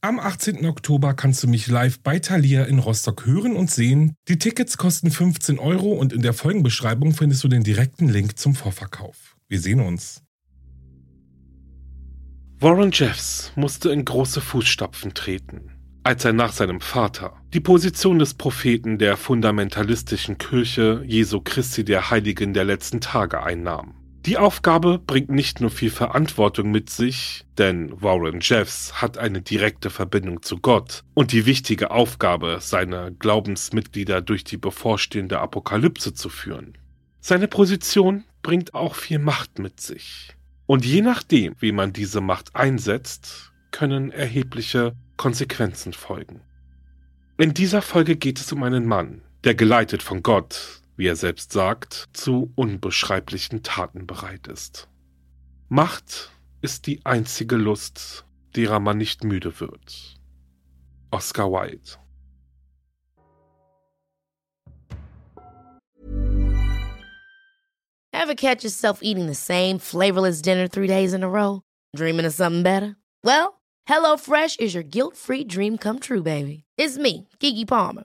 Am 18. Oktober kannst du mich live bei Thalia in Rostock hören und sehen. Die Tickets kosten 15 Euro und in der Folgenbeschreibung findest du den direkten Link zum Vorverkauf. Wir sehen uns. Warren Jeffs musste in große Fußstapfen treten, als er nach seinem Vater die Position des Propheten der fundamentalistischen Kirche Jesu Christi der Heiligen der letzten Tage einnahm. Die Aufgabe bringt nicht nur viel Verantwortung mit sich, denn Warren Jeffs hat eine direkte Verbindung zu Gott und die wichtige Aufgabe, seine Glaubensmitglieder durch die bevorstehende Apokalypse zu führen. Seine Position bringt auch viel Macht mit sich. Und je nachdem, wie man diese Macht einsetzt, können erhebliche Konsequenzen folgen. In dieser Folge geht es um einen Mann, der geleitet von Gott wie er selbst sagt, zu unbeschreiblichen Taten bereit ist. Macht ist die einzige Lust, derer man nicht müde wird. Oscar Wilde Ever catch yourself eating the same flavorless dinner three days in a row? Dreaming of something better? Well, HelloFresh is your guilt-free dream come true, baby. It's me, Kiki Palmer.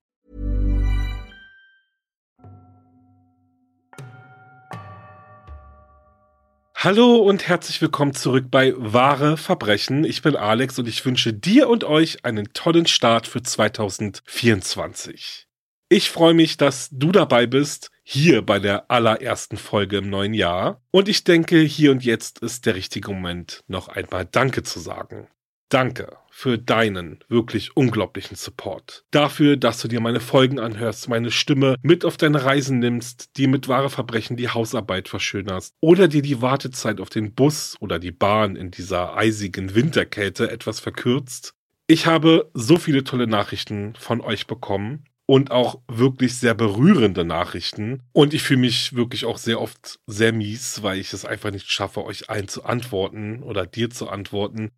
Hallo und herzlich willkommen zurück bei Wahre Verbrechen. Ich bin Alex und ich wünsche dir und euch einen tollen Start für 2024. Ich freue mich, dass du dabei bist, hier bei der allerersten Folge im neuen Jahr. Und ich denke, hier und jetzt ist der richtige Moment, noch einmal Danke zu sagen. Danke für deinen wirklich unglaublichen Support. Dafür, dass du dir meine Folgen anhörst, meine Stimme mit auf deine Reisen nimmst, die mit wahre Verbrechen die Hausarbeit verschönerst oder dir die Wartezeit auf den Bus oder die Bahn in dieser eisigen Winterkälte etwas verkürzt. Ich habe so viele tolle Nachrichten von euch bekommen und auch wirklich sehr berührende Nachrichten. Und ich fühle mich wirklich auch sehr oft sehr mies, weil ich es einfach nicht schaffe, euch allen zu antworten oder dir zu antworten.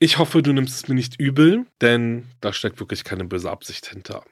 Ich hoffe, du nimmst es mir nicht übel, denn da steckt wirklich keine böse Absicht hinter.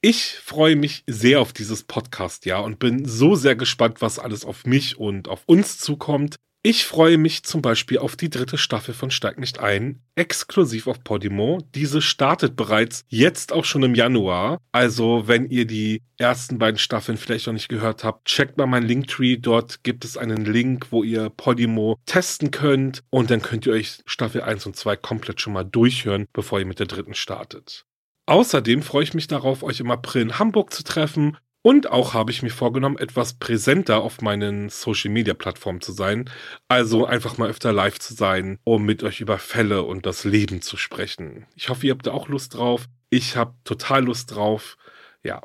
Ich freue mich sehr auf dieses Podcast-Jahr und bin so sehr gespannt, was alles auf mich und auf uns zukommt. Ich freue mich zum Beispiel auf die dritte Staffel von Steig nicht ein, exklusiv auf Podimo. Diese startet bereits jetzt auch schon im Januar. Also, wenn ihr die ersten beiden Staffeln vielleicht noch nicht gehört habt, checkt mal mein Linktree. Dort gibt es einen Link, wo ihr Podimo testen könnt. Und dann könnt ihr euch Staffel 1 und 2 komplett schon mal durchhören, bevor ihr mit der dritten startet. Außerdem freue ich mich darauf, euch im April in Hamburg zu treffen und auch habe ich mir vorgenommen, etwas präsenter auf meinen Social-Media-Plattformen zu sein. Also einfach mal öfter live zu sein, um mit euch über Fälle und das Leben zu sprechen. Ich hoffe, ihr habt da auch Lust drauf. Ich habe total Lust drauf. Ja.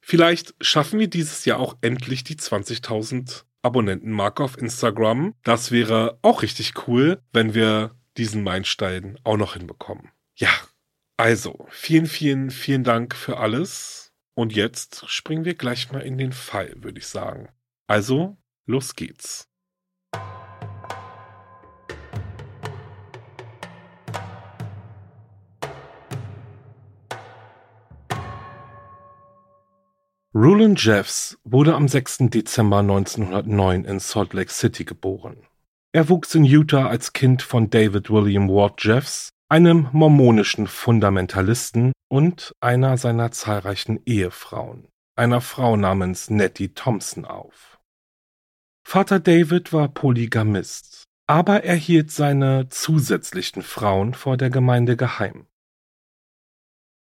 Vielleicht schaffen wir dieses Jahr auch endlich die 20.000 Abonnentenmarke auf Instagram. Das wäre auch richtig cool, wenn wir diesen Meilenstein auch noch hinbekommen. Ja. Also, vielen, vielen, vielen Dank für alles. Und jetzt springen wir gleich mal in den Fall, würde ich sagen. Also, los geht's. Roland Jeffs wurde am 6. Dezember 1909 in Salt Lake City geboren. Er wuchs in Utah als Kind von David William Ward Jeffs einem mormonischen Fundamentalisten und einer seiner zahlreichen Ehefrauen, einer Frau namens Nettie Thompson auf. Vater David war Polygamist, aber er hielt seine zusätzlichen Frauen vor der Gemeinde geheim.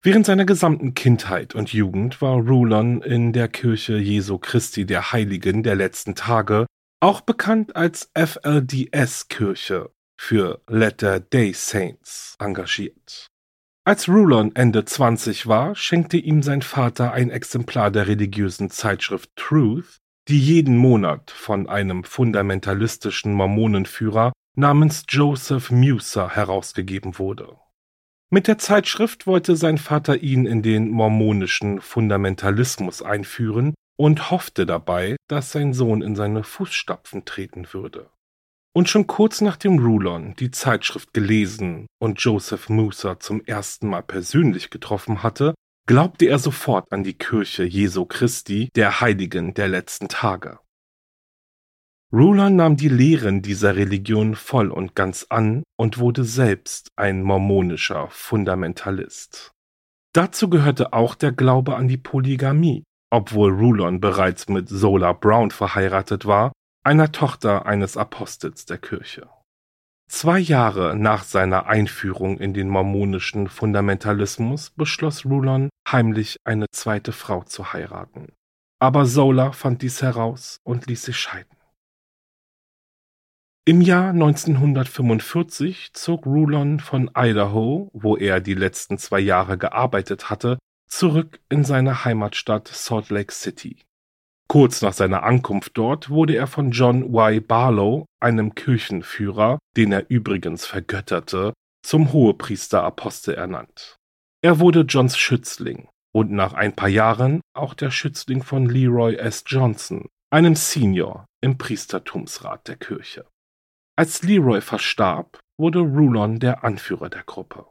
Während seiner gesamten Kindheit und Jugend war Rulon in der Kirche Jesu Christi der Heiligen der letzten Tage auch bekannt als FLDS-Kirche für Latter Day Saints, engagiert. Als Rulon Ende 20 war, schenkte ihm sein Vater ein Exemplar der religiösen Zeitschrift Truth, die jeden Monat von einem fundamentalistischen Mormonenführer namens Joseph Muser herausgegeben wurde. Mit der Zeitschrift wollte sein Vater ihn in den mormonischen Fundamentalismus einführen und hoffte dabei, dass sein Sohn in seine Fußstapfen treten würde. Und schon kurz nachdem Rulon die Zeitschrift gelesen und Joseph Muser zum ersten Mal persönlich getroffen hatte, glaubte er sofort an die Kirche Jesu Christi, der Heiligen der letzten Tage. Rulon nahm die Lehren dieser Religion voll und ganz an und wurde selbst ein mormonischer Fundamentalist. Dazu gehörte auch der Glaube an die Polygamie, obwohl Rulon bereits mit Zola Brown verheiratet war, einer Tochter eines Apostels der Kirche. Zwei Jahre nach seiner Einführung in den mormonischen Fundamentalismus beschloss Rulon, heimlich eine zweite Frau zu heiraten. Aber Zola fand dies heraus und ließ sich scheiden. Im Jahr 1945 zog Rulon von Idaho, wo er die letzten zwei Jahre gearbeitet hatte, zurück in seine Heimatstadt Salt Lake City. Kurz nach seiner Ankunft dort wurde er von John Y. Barlow, einem Kirchenführer, den er übrigens vergötterte, zum Hohepriesterapostel ernannt. Er wurde Johns Schützling und nach ein paar Jahren auch der Schützling von Leroy S. Johnson, einem Senior im Priestertumsrat der Kirche. Als Leroy verstarb, wurde Rulon der Anführer der Gruppe.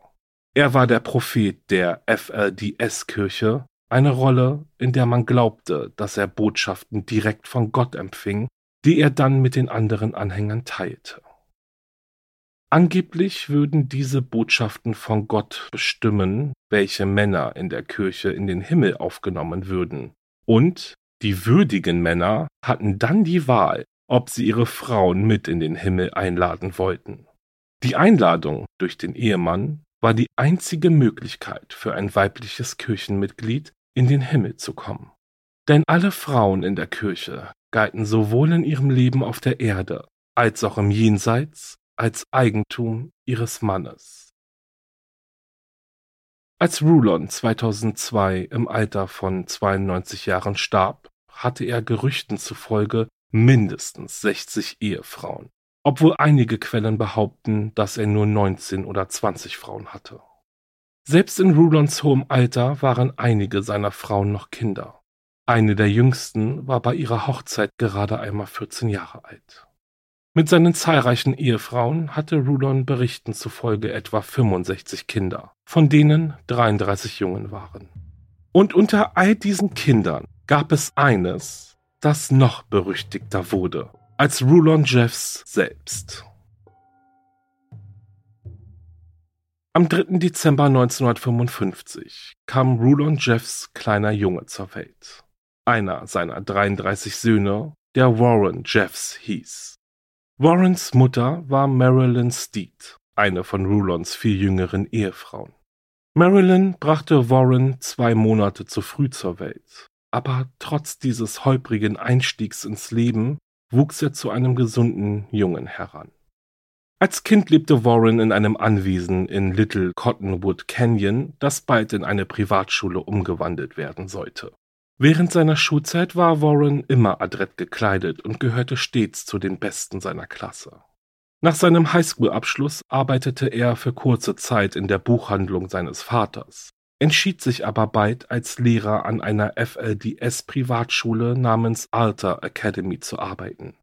Er war der Prophet der FLDS-Kirche, eine Rolle, in der man glaubte, dass er Botschaften direkt von Gott empfing, die er dann mit den anderen Anhängern teilte. Angeblich würden diese Botschaften von Gott bestimmen, welche Männer in der Kirche in den Himmel aufgenommen würden, und die würdigen Männer hatten dann die Wahl, ob sie ihre Frauen mit in den Himmel einladen wollten. Die Einladung durch den Ehemann war die einzige Möglichkeit für ein weibliches Kirchenmitglied, in den Himmel zu kommen. Denn alle Frauen in der Kirche galten sowohl in ihrem Leben auf der Erde als auch im Jenseits als Eigentum ihres Mannes. Als Rulon 2002 im Alter von 92 Jahren starb, hatte er Gerüchten zufolge mindestens 60 Ehefrauen obwohl einige Quellen behaupten, dass er nur 19 oder 20 Frauen hatte. Selbst in Rulons hohem Alter waren einige seiner Frauen noch Kinder. Eine der jüngsten war bei ihrer Hochzeit gerade einmal 14 Jahre alt. Mit seinen zahlreichen Ehefrauen hatte Rulon Berichten zufolge etwa 65 Kinder, von denen 33 Jungen waren. Und unter all diesen Kindern gab es eines, das noch berüchtigter wurde als Rulon Jeffs selbst. Am 3. Dezember 1955 kam Rulon Jeffs kleiner Junge zur Welt. Einer seiner 33 Söhne, der Warren Jeffs hieß. Warrens Mutter war Marilyn Steed, eine von Rulons vier jüngeren Ehefrauen. Marilyn brachte Warren zwei Monate zu früh zur Welt, aber trotz dieses holprigen Einstiegs ins Leben wuchs er zu einem gesunden Jungen heran. Als Kind lebte Warren in einem Anwesen in Little Cottonwood Canyon, das bald in eine Privatschule umgewandelt werden sollte. Während seiner Schulzeit war Warren immer adrett gekleidet und gehörte stets zu den Besten seiner Klasse. Nach seinem Highschool-Abschluss arbeitete er für kurze Zeit in der Buchhandlung seines Vaters, entschied sich aber bald als Lehrer an einer FLDS-Privatschule namens Alter Academy zu arbeiten.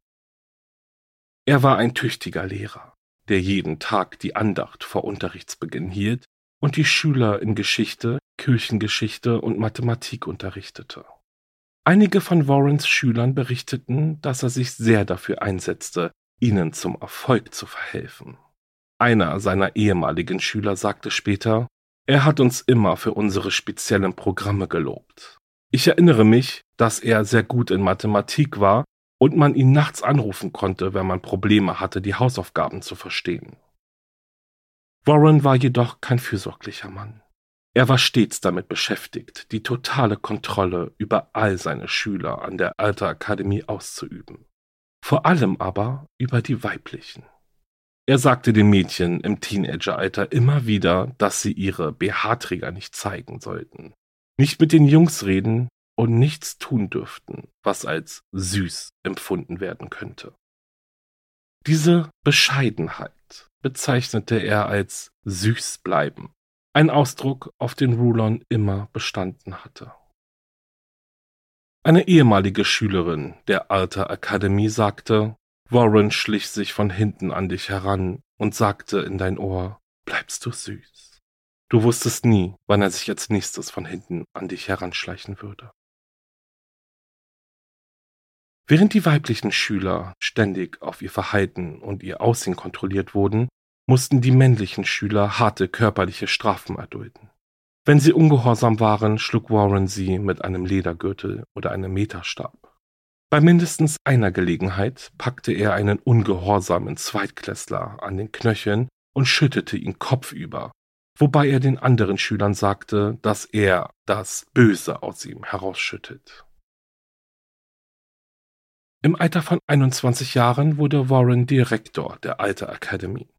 Er war ein tüchtiger Lehrer, der jeden Tag die Andacht vor Unterrichtsbeginn hielt und die Schüler in Geschichte, Kirchengeschichte und Mathematik unterrichtete. Einige von Warrens Schülern berichteten, dass er sich sehr dafür einsetzte, ihnen zum Erfolg zu verhelfen. Einer seiner ehemaligen Schüler sagte später, er hat uns immer für unsere speziellen Programme gelobt. Ich erinnere mich, dass er sehr gut in Mathematik war und man ihn nachts anrufen konnte, wenn man Probleme hatte, die Hausaufgaben zu verstehen. Warren war jedoch kein fürsorglicher Mann. Er war stets damit beschäftigt, die totale Kontrolle über all seine Schüler an der Alter Akademie auszuüben. vor allem aber über die weiblichen. Er sagte den Mädchen im Teenageralter immer wieder, dass sie ihre BH-Träger nicht zeigen sollten, nicht mit den Jungs reden und nichts tun dürften, was als süß empfunden werden könnte. Diese Bescheidenheit bezeichnete er als süß bleiben, ein Ausdruck, auf den Rulon immer bestanden hatte. Eine ehemalige Schülerin der Alter Academy sagte, Warren schlich sich von hinten an dich heran und sagte in dein Ohr, bleibst du süß. Du wusstest nie, wann er sich als nächstes von hinten an dich heranschleichen würde. Während die weiblichen Schüler ständig auf ihr Verhalten und ihr Aussehen kontrolliert wurden, mussten die männlichen Schüler harte körperliche Strafen erdulden. Wenn sie ungehorsam waren, schlug Warren sie mit einem Ledergürtel oder einem Meterstab. Bei mindestens einer Gelegenheit packte er einen ungehorsamen Zweitklässler an den Knöcheln und schüttete ihn kopfüber, wobei er den anderen Schülern sagte, dass er das Böse aus ihm herausschüttet. Im Alter von 21 Jahren wurde Warren Direktor der Alter Academy.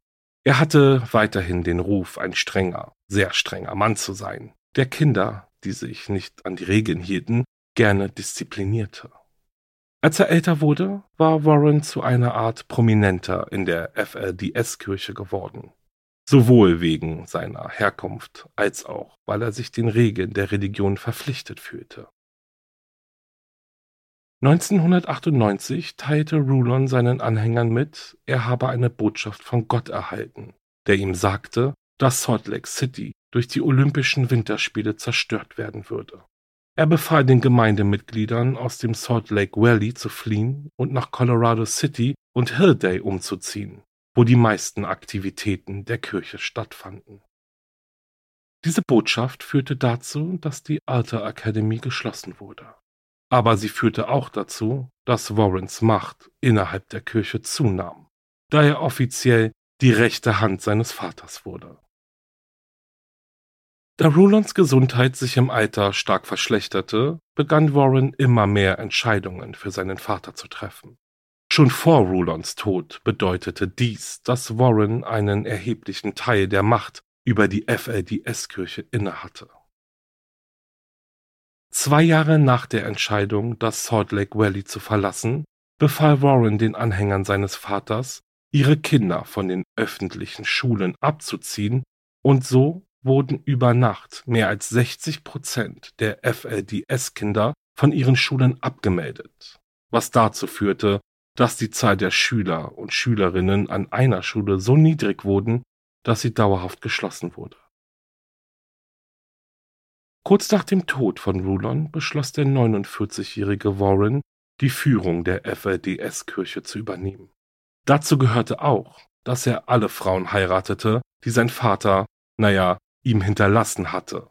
Er hatte weiterhin den Ruf, ein strenger, sehr strenger Mann zu sein, der Kinder, die sich nicht an die Regeln hielten, gerne disziplinierte. Als er älter wurde, war Warren zu einer Art Prominenter in der FLDS-Kirche geworden. Sowohl wegen seiner Herkunft als auch, weil er sich den Regeln der Religion verpflichtet fühlte. 1998 teilte Rulon seinen Anhängern mit, er habe eine Botschaft von Gott erhalten, der ihm sagte, dass Salt Lake City durch die Olympischen Winterspiele zerstört werden würde. Er befahl den Gemeindemitgliedern, aus dem Salt Lake Valley zu fliehen und nach Colorado City und Hillday umzuziehen, wo die meisten Aktivitäten der Kirche stattfanden. Diese Botschaft führte dazu, dass die Alter Academy geschlossen wurde. Aber sie führte auch dazu, dass Warrens Macht innerhalb der Kirche zunahm, da er offiziell die rechte Hand seines Vaters wurde. Da Rulons Gesundheit sich im Alter stark verschlechterte, begann Warren immer mehr Entscheidungen für seinen Vater zu treffen. Schon vor Rulons Tod bedeutete dies, dass Warren einen erheblichen Teil der Macht über die FLDS-Kirche innehatte. Zwei Jahre nach der Entscheidung, das Salt Lake Valley zu verlassen, befahl Warren den Anhängern seines Vaters, ihre Kinder von den öffentlichen Schulen abzuziehen, und so wurden über Nacht mehr als 60 Prozent der FLDS-Kinder von ihren Schulen abgemeldet, was dazu führte, dass die Zahl der Schüler und Schülerinnen an einer Schule so niedrig wurden, dass sie dauerhaft geschlossen wurde. Kurz nach dem Tod von Rulon beschloss der 49-jährige Warren, die Führung der FLDS-Kirche zu übernehmen. Dazu gehörte auch, dass er alle Frauen heiratete, die sein Vater, naja, ihm hinterlassen hatte.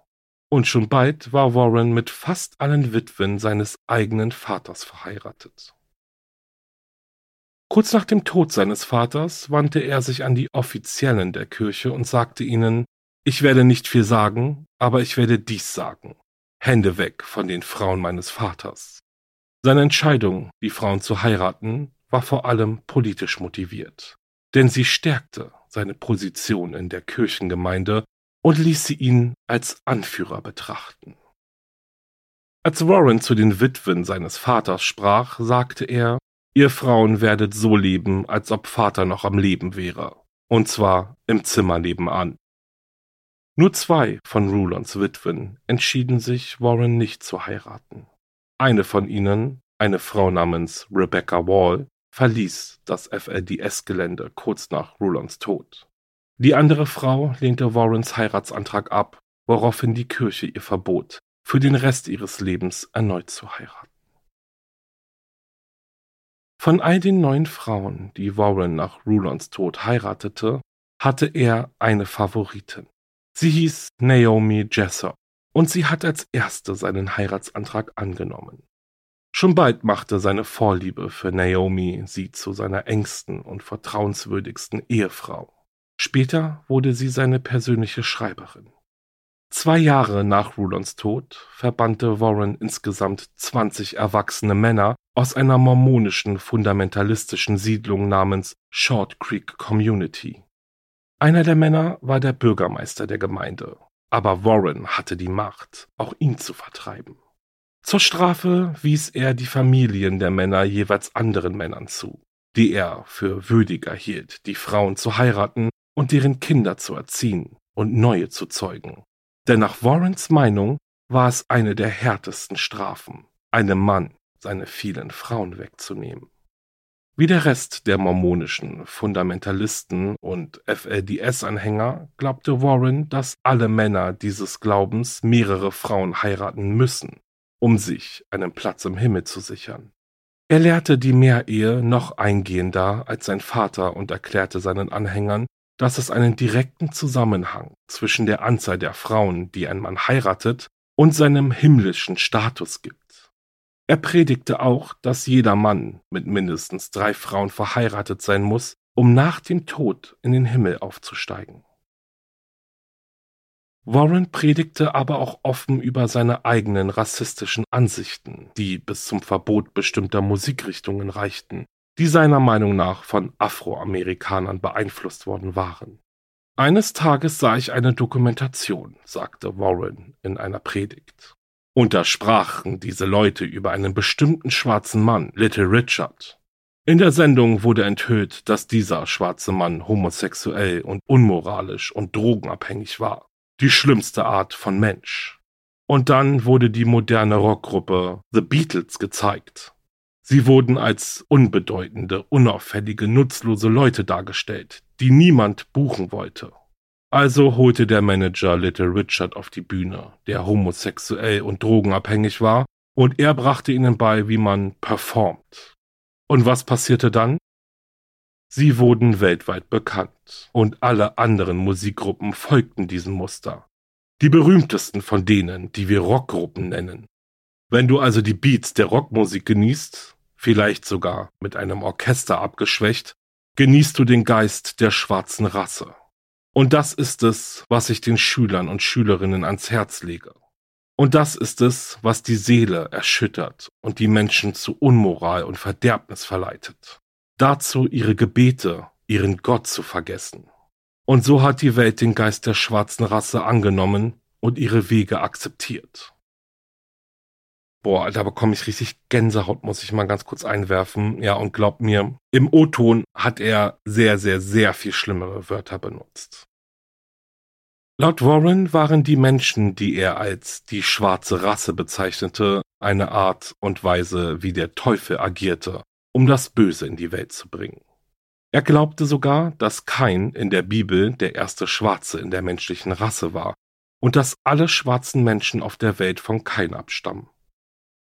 Und schon bald war Warren mit fast allen Witwen seines eigenen Vaters verheiratet. Kurz nach dem Tod seines Vaters wandte er sich an die Offiziellen der Kirche und sagte ihnen, ich werde nicht viel sagen, aber ich werde dies sagen. Hände weg von den Frauen meines Vaters. Seine Entscheidung, die Frauen zu heiraten, war vor allem politisch motiviert, denn sie stärkte seine Position in der Kirchengemeinde und ließ sie ihn als Anführer betrachten. Als Warren zu den Witwen seines Vaters sprach, sagte er, ihr Frauen werdet so leben, als ob Vater noch am Leben wäre, und zwar im Zimmer nebenan. Nur zwei von Rulons Witwen entschieden sich, Warren nicht zu heiraten. Eine von ihnen, eine Frau namens Rebecca Wall, verließ das FLDS-Gelände kurz nach Rulons Tod. Die andere Frau lehnte Warrens Heiratsantrag ab, woraufhin die Kirche ihr verbot, für den Rest ihres Lebens erneut zu heiraten. Von all den neun Frauen, die Warren nach Rulons Tod heiratete, hatte er eine Favoritin. Sie hieß Naomi Jessup und sie hat als erste seinen Heiratsantrag angenommen. Schon bald machte seine Vorliebe für Naomi sie zu seiner engsten und vertrauenswürdigsten Ehefrau. Später wurde sie seine persönliche Schreiberin. Zwei Jahre nach Rulons Tod verbannte Warren insgesamt 20 erwachsene Männer aus einer mormonischen fundamentalistischen Siedlung namens Short Creek Community. Einer der Männer war der Bürgermeister der Gemeinde, aber Warren hatte die Macht, auch ihn zu vertreiben. Zur Strafe wies er die Familien der Männer jeweils anderen Männern zu, die er für würdiger hielt, die Frauen zu heiraten und deren Kinder zu erziehen und neue zu zeugen. Denn nach Warrens Meinung war es eine der härtesten Strafen, einem Mann seine vielen Frauen wegzunehmen. Wie der Rest der mormonischen Fundamentalisten und FLDS-Anhänger glaubte Warren, dass alle Männer dieses Glaubens mehrere Frauen heiraten müssen, um sich einen Platz im Himmel zu sichern. Er lehrte die Mehrehe noch eingehender als sein Vater und erklärte seinen Anhängern, dass es einen direkten Zusammenhang zwischen der Anzahl der Frauen, die ein Mann heiratet, und seinem himmlischen Status gibt. Er predigte auch, dass jeder Mann mit mindestens drei Frauen verheiratet sein muss, um nach dem Tod in den Himmel aufzusteigen. Warren predigte aber auch offen über seine eigenen rassistischen Ansichten, die bis zum Verbot bestimmter Musikrichtungen reichten, die seiner Meinung nach von Afroamerikanern beeinflusst worden waren. Eines Tages sah ich eine Dokumentation, sagte Warren in einer Predigt. Und da sprachen diese Leute über einen bestimmten schwarzen Mann, Little Richard. In der Sendung wurde enthüllt, dass dieser schwarze Mann homosexuell und unmoralisch und drogenabhängig war. Die schlimmste Art von Mensch. Und dann wurde die moderne Rockgruppe The Beatles gezeigt. Sie wurden als unbedeutende, unauffällige, nutzlose Leute dargestellt, die niemand buchen wollte. Also holte der Manager Little Richard auf die Bühne, der homosexuell und drogenabhängig war, und er brachte ihnen bei, wie man performt. Und was passierte dann? Sie wurden weltweit bekannt, und alle anderen Musikgruppen folgten diesem Muster. Die berühmtesten von denen, die wir Rockgruppen nennen. Wenn du also die Beats der Rockmusik genießt, vielleicht sogar mit einem Orchester abgeschwächt, genießt du den Geist der schwarzen Rasse. Und das ist es, was ich den Schülern und Schülerinnen ans Herz lege. Und das ist es, was die Seele erschüttert und die Menschen zu Unmoral und Verderbnis verleitet. Dazu ihre Gebete, ihren Gott zu vergessen. Und so hat die Welt den Geist der schwarzen Rasse angenommen und ihre Wege akzeptiert. Boah, da bekomme ich richtig Gänsehaut, muss ich mal ganz kurz einwerfen. Ja, und glaub mir, im O-Ton hat er sehr, sehr, sehr viel schlimmere Wörter benutzt. Laut Warren waren die Menschen, die er als die schwarze Rasse bezeichnete, eine Art und Weise, wie der Teufel agierte, um das Böse in die Welt zu bringen. Er glaubte sogar, dass Kain in der Bibel der erste Schwarze in der menschlichen Rasse war und dass alle schwarzen Menschen auf der Welt von Kain abstammen.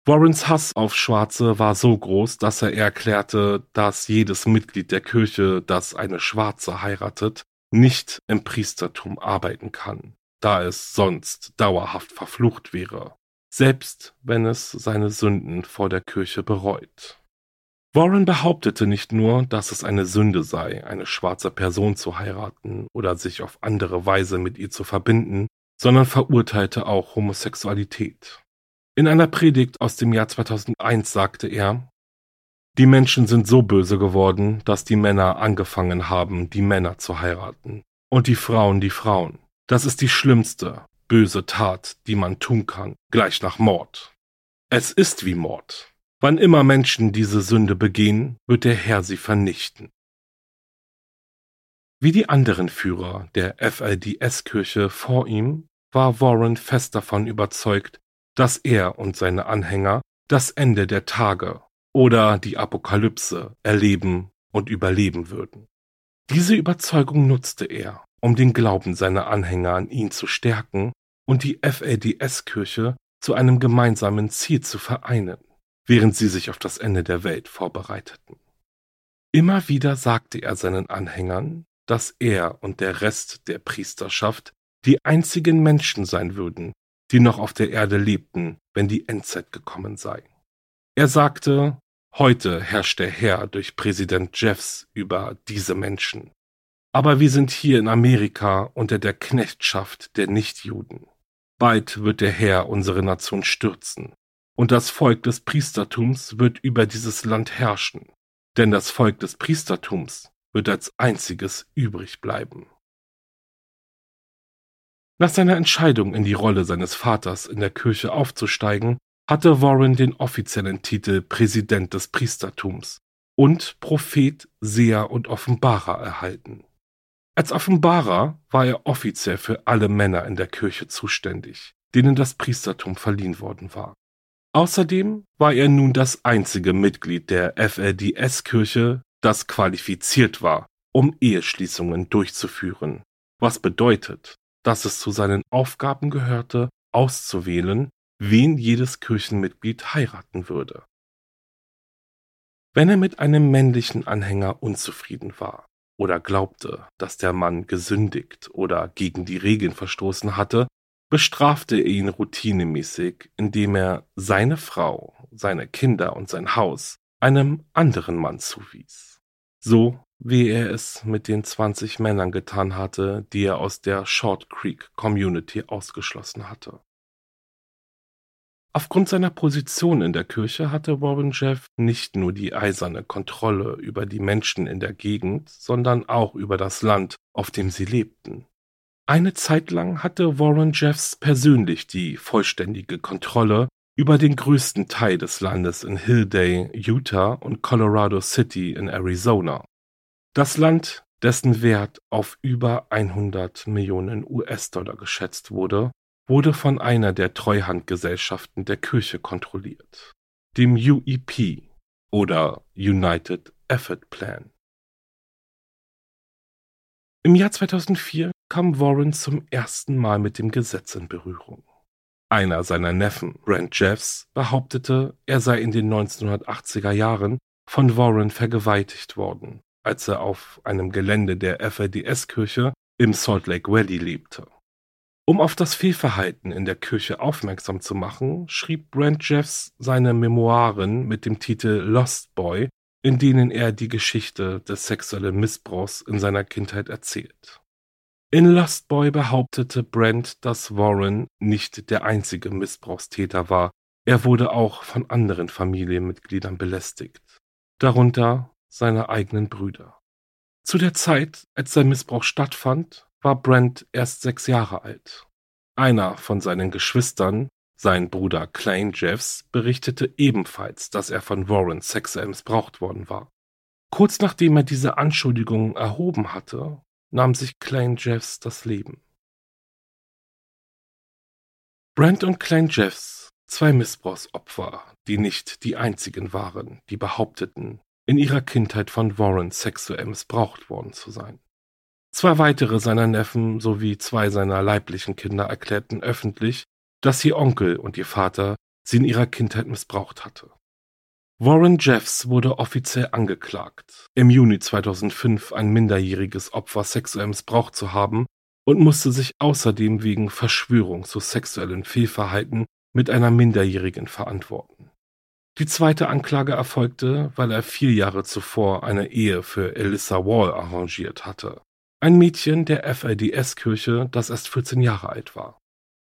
Warrens Hass auf Schwarze war so groß, dass er erklärte, dass jedes Mitglied der Kirche, das eine Schwarze heiratet, nicht im Priestertum arbeiten kann, da es sonst dauerhaft verflucht wäre, selbst wenn es seine Sünden vor der Kirche bereut. Warren behauptete nicht nur, dass es eine Sünde sei, eine schwarze Person zu heiraten oder sich auf andere Weise mit ihr zu verbinden, sondern verurteilte auch Homosexualität. In einer Predigt aus dem Jahr 2001 sagte er, die Menschen sind so böse geworden, dass die Männer angefangen haben, die Männer zu heiraten und die Frauen die Frauen. Das ist die schlimmste, böse Tat, die man tun kann, gleich nach Mord. Es ist wie Mord. Wann immer Menschen diese Sünde begehen, wird der Herr sie vernichten. Wie die anderen Führer der FLDS-Kirche vor ihm war Warren fest davon überzeugt, dass er und seine Anhänger das Ende der Tage oder die Apokalypse erleben und überleben würden. Diese Überzeugung nutzte er, um den Glauben seiner Anhänger an ihn zu stärken und die FLDS-Kirche zu einem gemeinsamen Ziel zu vereinen, während sie sich auf das Ende der Welt vorbereiteten. Immer wieder sagte er seinen Anhängern, dass er und der Rest der Priesterschaft die einzigen Menschen sein würden, die noch auf der Erde lebten, wenn die Endzeit gekommen sei. Er sagte, heute herrscht der Herr durch Präsident Jeffs über diese Menschen. Aber wir sind hier in Amerika unter der Knechtschaft der Nichtjuden. Bald wird der Herr unsere Nation stürzen, und das Volk des Priestertums wird über dieses Land herrschen, denn das Volk des Priestertums wird als einziges übrig bleiben. Nach seiner Entscheidung, in die Rolle seines Vaters in der Kirche aufzusteigen, hatte Warren den offiziellen Titel Präsident des Priestertums und Prophet, Seher und Offenbarer erhalten. Als Offenbarer war er offiziell für alle Männer in der Kirche zuständig, denen das Priestertum verliehen worden war. Außerdem war er nun das einzige Mitglied der FLDS-Kirche, das qualifiziert war, um Eheschließungen durchzuführen, was bedeutet, dass es zu seinen Aufgaben gehörte, auszuwählen, wen jedes Kirchenmitglied heiraten würde. Wenn er mit einem männlichen Anhänger unzufrieden war oder glaubte, dass der Mann gesündigt oder gegen die Regeln verstoßen hatte, bestrafte er ihn routinemäßig, indem er seine Frau, seine Kinder und sein Haus einem anderen Mann zuwies. So wie er es mit den 20 Männern getan hatte, die er aus der Short Creek Community ausgeschlossen hatte. Aufgrund seiner Position in der Kirche hatte Warren Jeff nicht nur die eiserne Kontrolle über die Menschen in der Gegend, sondern auch über das Land, auf dem sie lebten. Eine Zeit lang hatte Warren Jeffs persönlich die vollständige Kontrolle über den größten Teil des Landes in Hillday, Utah und Colorado City in Arizona. Das Land, dessen Wert auf über 100 Millionen US-Dollar geschätzt wurde, wurde von einer der Treuhandgesellschaften der Kirche kontrolliert, dem UEP oder United Effort Plan. Im Jahr 2004 kam Warren zum ersten Mal mit dem Gesetz in Berührung. Einer seiner Neffen, Brent Jeffs, behauptete, er sei in den 1980er Jahren von Warren vergewaltigt worden als er auf einem Gelände der FLDS-Kirche im Salt Lake Valley lebte. Um auf das Fehlverhalten in der Kirche aufmerksam zu machen, schrieb Brent Jeffs seine Memoiren mit dem Titel Lost Boy, in denen er die Geschichte des sexuellen Missbrauchs in seiner Kindheit erzählt. In Lost Boy behauptete Brent, dass Warren nicht der einzige Missbrauchstäter war, er wurde auch von anderen Familienmitgliedern belästigt, darunter seiner eigenen Brüder. Zu der Zeit, als sein Missbrauch stattfand, war Brent erst sechs Jahre alt. Einer von seinen Geschwistern, sein Bruder Klein Jeffs, berichtete ebenfalls, dass er von Warren sexuell missbraucht worden war. Kurz nachdem er diese Anschuldigungen erhoben hatte, nahm sich Klein Jeffs das Leben. Brent und Klein Jeffs, zwei Missbrauchsopfer, die nicht die einzigen waren, die behaupteten, in ihrer Kindheit von Warren sexuell missbraucht worden zu sein. Zwei weitere seiner Neffen sowie zwei seiner leiblichen Kinder erklärten öffentlich, dass ihr Onkel und ihr Vater sie in ihrer Kindheit missbraucht hatte. Warren Jeffs wurde offiziell angeklagt, im Juni 2005 ein minderjähriges Opfer sexuell missbraucht zu haben und musste sich außerdem wegen Verschwörung zu sexuellen Fehlverhalten mit einer Minderjährigen verantworten. Die zweite Anklage erfolgte, weil er vier Jahre zuvor eine Ehe für Elissa Wall arrangiert hatte, ein Mädchen der FLDS-Kirche, das erst 14 Jahre alt war.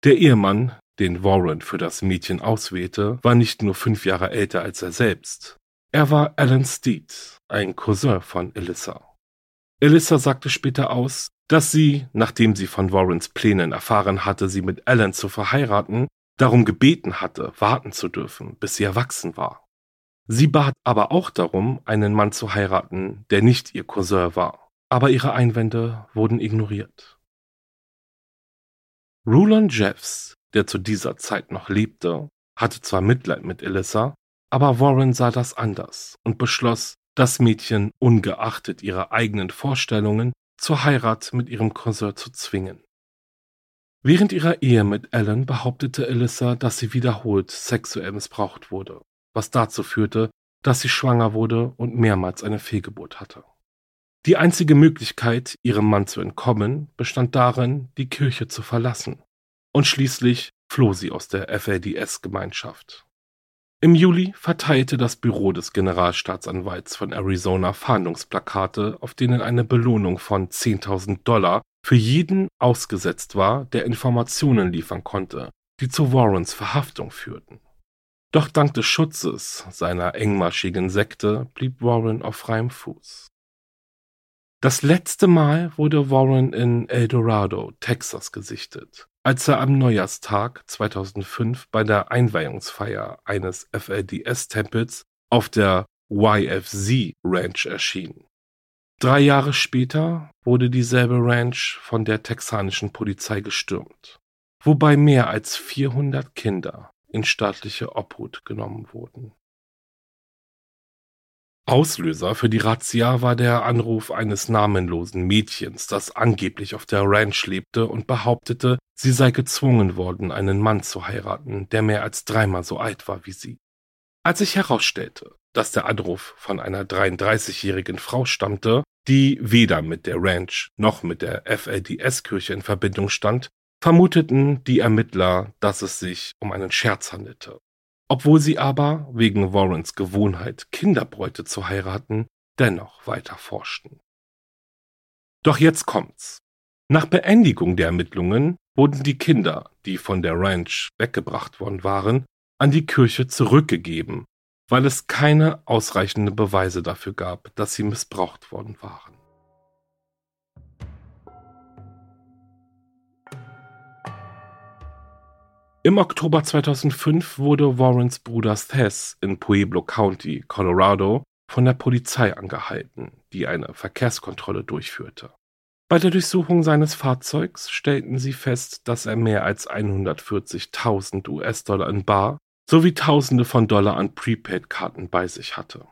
Der Ehemann, den Warren für das Mädchen auswählte, war nicht nur fünf Jahre älter als er selbst. Er war Alan Steed, ein Cousin von Elissa. Elissa sagte später aus, dass sie, nachdem sie von Warrens Plänen erfahren hatte, sie mit Alan zu verheiraten, darum gebeten hatte, warten zu dürfen, bis sie erwachsen war. Sie bat aber auch darum, einen Mann zu heiraten, der nicht ihr Cousin war, aber ihre Einwände wurden ignoriert. Rulon Jeffs, der zu dieser Zeit noch lebte, hatte zwar Mitleid mit Elissa, aber Warren sah das anders und beschloss, das Mädchen ungeachtet ihrer eigenen Vorstellungen zur Heirat mit ihrem Cousin zu zwingen. Während ihrer Ehe mit Alan behauptete Alyssa, dass sie wiederholt sexuell missbraucht wurde, was dazu führte, dass sie schwanger wurde und mehrmals eine Fehlgeburt hatte. Die einzige Möglichkeit, ihrem Mann zu entkommen, bestand darin, die Kirche zu verlassen. Und schließlich floh sie aus der FLDS-Gemeinschaft. Im Juli verteilte das Büro des Generalstaatsanwalts von Arizona Fahndungsplakate, auf denen eine Belohnung von 10.000 Dollar für jeden ausgesetzt war, der Informationen liefern konnte, die zu Warrens Verhaftung führten. Doch dank des Schutzes seiner engmaschigen Sekte blieb Warren auf freiem Fuß. Das letzte Mal wurde Warren in El Dorado, Texas gesichtet, als er am Neujahrstag 2005 bei der Einweihungsfeier eines FLDS-Tempels auf der YFZ Ranch erschien. Drei Jahre später wurde dieselbe Ranch von der texanischen Polizei gestürmt, wobei mehr als 400 Kinder in staatliche Obhut genommen wurden. Auslöser für die Razzia war der Anruf eines namenlosen Mädchens, das angeblich auf der Ranch lebte und behauptete, sie sei gezwungen worden, einen Mann zu heiraten, der mehr als dreimal so alt war wie sie. Als sich herausstellte, dass der Anruf von einer 33-jährigen Frau stammte, die weder mit der Ranch noch mit der FLDS-Kirche in Verbindung stand, vermuteten die Ermittler, dass es sich um einen Scherz handelte. Obwohl sie aber, wegen Warrens Gewohnheit, Kinderbräute zu heiraten, dennoch weiter forschten. Doch jetzt kommt's. Nach Beendigung der Ermittlungen wurden die Kinder, die von der Ranch weggebracht worden waren, an die Kirche zurückgegeben, weil es keine ausreichenden Beweise dafür gab, dass sie missbraucht worden waren. Im Oktober 2005 wurde Warrens Bruder Thess in Pueblo County, Colorado, von der Polizei angehalten, die eine Verkehrskontrolle durchführte. Bei der Durchsuchung seines Fahrzeugs stellten sie fest, dass er mehr als 140.000 US-Dollar in Bar sowie Tausende von Dollar an Prepaid-Karten bei sich hatte.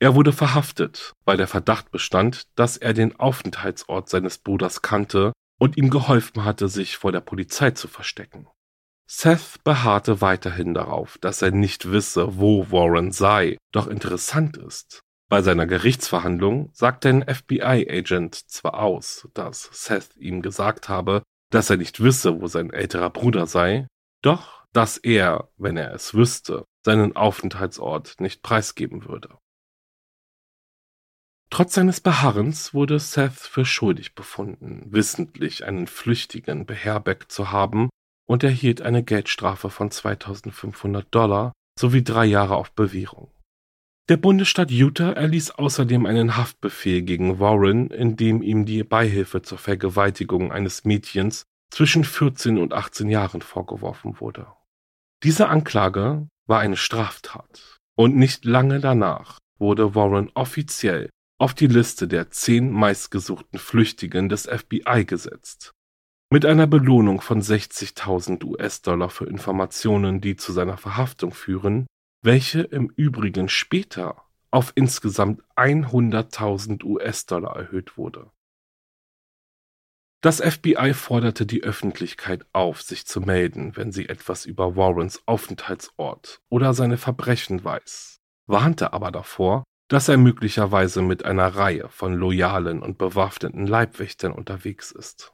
Er wurde verhaftet, weil der Verdacht bestand, dass er den Aufenthaltsort seines Bruders kannte und ihm geholfen hatte, sich vor der Polizei zu verstecken. Seth beharrte weiterhin darauf, dass er nicht wisse, wo Warren sei, doch interessant ist. Bei seiner Gerichtsverhandlung sagte ein FBI-Agent zwar aus, dass Seth ihm gesagt habe, dass er nicht wisse, wo sein älterer Bruder sei, doch dass er, wenn er es wüsste, seinen Aufenthaltsort nicht preisgeben würde. Trotz seines Beharrens wurde Seth für schuldig befunden, wissentlich einen Flüchtigen beherbergt zu haben und erhielt eine Geldstrafe von 2500 Dollar sowie drei Jahre auf Bewährung. Der Bundesstaat Utah erließ außerdem einen Haftbefehl gegen Warren, in dem ihm die Beihilfe zur Vergewaltigung eines Mädchens zwischen 14 und 18 Jahren vorgeworfen wurde. Diese Anklage war eine Straftat und nicht lange danach wurde Warren offiziell auf die Liste der zehn meistgesuchten Flüchtigen des FBI gesetzt mit einer Belohnung von 60.000 US-Dollar für Informationen, die zu seiner Verhaftung führen, welche im Übrigen später auf insgesamt 100.000 US-Dollar erhöht wurde. Das FBI forderte die Öffentlichkeit auf, sich zu melden, wenn sie etwas über Warrens Aufenthaltsort oder seine Verbrechen weiß, warnte aber davor, dass er möglicherweise mit einer Reihe von loyalen und bewaffneten Leibwächtern unterwegs ist.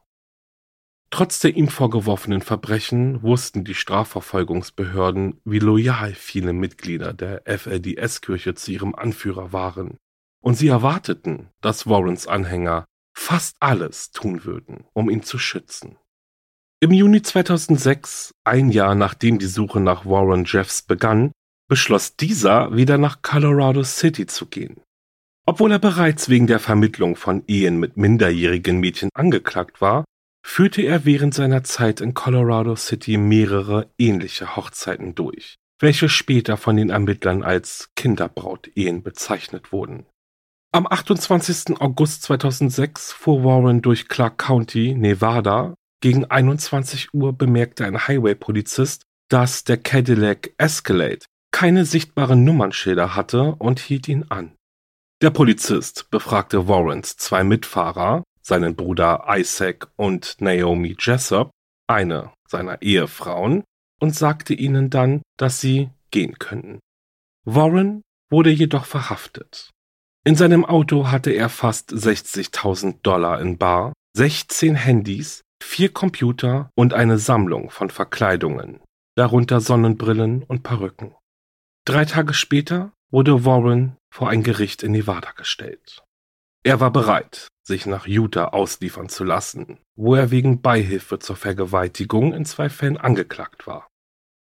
Trotz der ihm vorgeworfenen Verbrechen wussten die Strafverfolgungsbehörden, wie loyal viele Mitglieder der FLDS-Kirche zu ihrem Anführer waren, und sie erwarteten, dass Warrens Anhänger fast alles tun würden, um ihn zu schützen. Im Juni 2006, ein Jahr nachdem die Suche nach Warren Jeffs begann, beschloss dieser, wieder nach Colorado City zu gehen. Obwohl er bereits wegen der Vermittlung von Ehen mit minderjährigen Mädchen angeklagt war, führte er während seiner Zeit in Colorado City mehrere ähnliche Hochzeiten durch, welche später von den Ermittlern als Kinderbraut-Ehen bezeichnet wurden. Am 28. August 2006 fuhr Warren durch Clark County, Nevada. Gegen 21 Uhr bemerkte ein Highway-Polizist, dass der Cadillac Escalade keine sichtbaren Nummernschilder hatte und hielt ihn an. Der Polizist befragte Warrens zwei Mitfahrer, seinen Bruder Isaac und Naomi Jessup, eine seiner Ehefrauen, und sagte ihnen dann, dass sie gehen könnten. Warren wurde jedoch verhaftet. In seinem Auto hatte er fast 60.000 Dollar in Bar, 16 Handys, vier Computer und eine Sammlung von Verkleidungen, darunter Sonnenbrillen und Perücken. Drei Tage später wurde Warren vor ein Gericht in Nevada gestellt. Er war bereit, sich nach Utah ausliefern zu lassen, wo er wegen Beihilfe zur Vergewaltigung in zwei Fällen angeklagt war.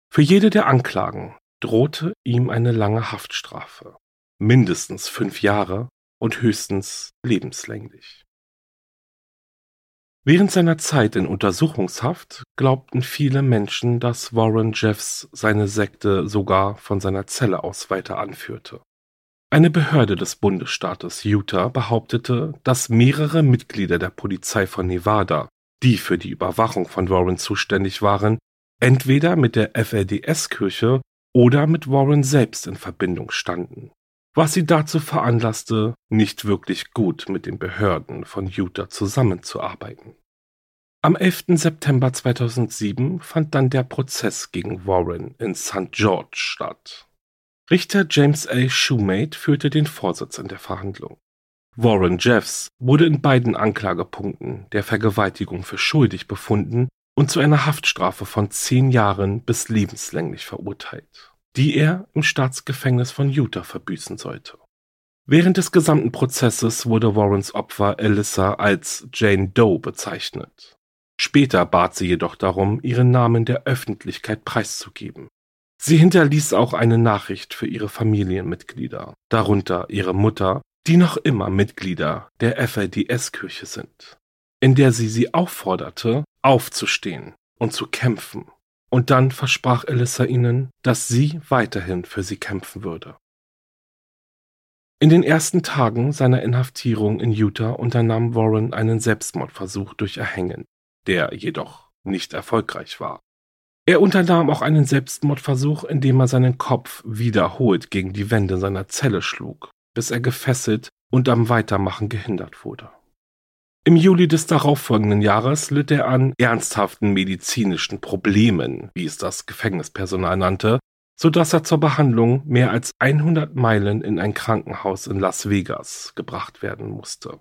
Für jede der Anklagen drohte ihm eine lange Haftstrafe, mindestens fünf Jahre und höchstens lebenslänglich. Während seiner Zeit in Untersuchungshaft glaubten viele Menschen, dass Warren Jeffs seine Sekte sogar von seiner Zelle aus weiter anführte. Eine Behörde des Bundesstaates Utah behauptete, dass mehrere Mitglieder der Polizei von Nevada, die für die Überwachung von Warren zuständig waren, entweder mit der FLDS-Kirche oder mit Warren selbst in Verbindung standen, was sie dazu veranlasste, nicht wirklich gut mit den Behörden von Utah zusammenzuarbeiten. Am 11. September 2007 fand dann der Prozess gegen Warren in St. George statt. Richter James A. Shoemate führte den Vorsitz in der Verhandlung. Warren Jeffs wurde in beiden Anklagepunkten der Vergewaltigung für schuldig befunden und zu einer Haftstrafe von zehn Jahren bis lebenslänglich verurteilt, die er im Staatsgefängnis von Utah verbüßen sollte. Während des gesamten Prozesses wurde Warrens Opfer Alyssa als Jane Doe bezeichnet. Später bat sie jedoch darum, ihren Namen der Öffentlichkeit preiszugeben. Sie hinterließ auch eine Nachricht für ihre Familienmitglieder, darunter ihre Mutter, die noch immer Mitglieder der FLDS-Kirche sind, in der sie sie aufforderte, aufzustehen und zu kämpfen. Und dann versprach Alyssa ihnen, dass sie weiterhin für sie kämpfen würde. In den ersten Tagen seiner Inhaftierung in Utah unternahm Warren einen Selbstmordversuch durch Erhängen, der jedoch nicht erfolgreich war. Er unternahm auch einen Selbstmordversuch, indem er seinen Kopf wiederholt gegen die Wände seiner Zelle schlug, bis er gefesselt und am Weitermachen gehindert wurde. Im Juli des darauffolgenden Jahres litt er an ernsthaften medizinischen Problemen, wie es das Gefängnispersonal nannte, so dass er zur Behandlung mehr als 100 Meilen in ein Krankenhaus in Las Vegas gebracht werden musste.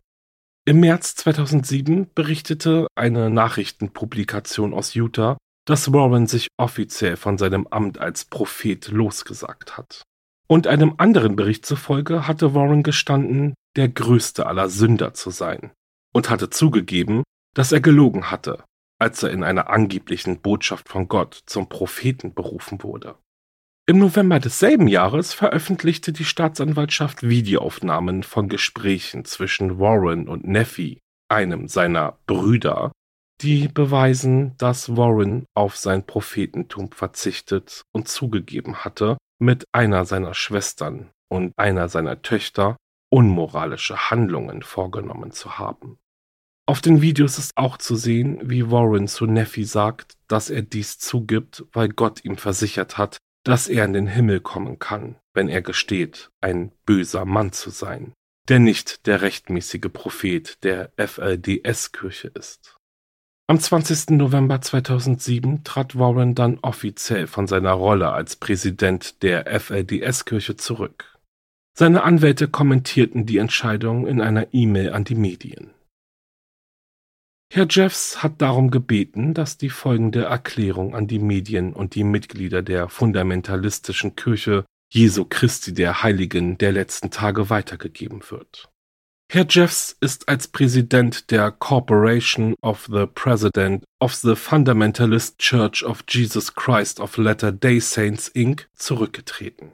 Im März 2007 berichtete eine Nachrichtenpublikation aus Utah, dass Warren sich offiziell von seinem Amt als Prophet losgesagt hat. Und einem anderen Bericht zufolge hatte Warren gestanden, der größte aller Sünder zu sein und hatte zugegeben, dass er gelogen hatte, als er in einer angeblichen Botschaft von Gott zum Propheten berufen wurde. Im November desselben Jahres veröffentlichte die Staatsanwaltschaft Videoaufnahmen von Gesprächen zwischen Warren und Neffy, einem seiner Brüder, die beweisen, dass Warren auf sein Prophetentum verzichtet und zugegeben hatte, mit einer seiner Schwestern und einer seiner Töchter unmoralische Handlungen vorgenommen zu haben. Auf den Videos ist auch zu sehen, wie Warren zu Neffy sagt, dass er dies zugibt, weil Gott ihm versichert hat, dass er in den Himmel kommen kann, wenn er gesteht, ein böser Mann zu sein, der nicht der rechtmäßige Prophet der FLDS-Kirche ist. Am 20. November 2007 trat Warren dann offiziell von seiner Rolle als Präsident der FLDS-Kirche zurück. Seine Anwälte kommentierten die Entscheidung in einer E-Mail an die Medien. Herr Jeffs hat darum gebeten, dass die folgende Erklärung an die Medien und die Mitglieder der fundamentalistischen Kirche Jesu Christi der Heiligen der letzten Tage weitergegeben wird. Herr Jeffs ist als Präsident der Corporation of the President of the Fundamentalist Church of Jesus Christ of Latter-day Saints Inc. zurückgetreten.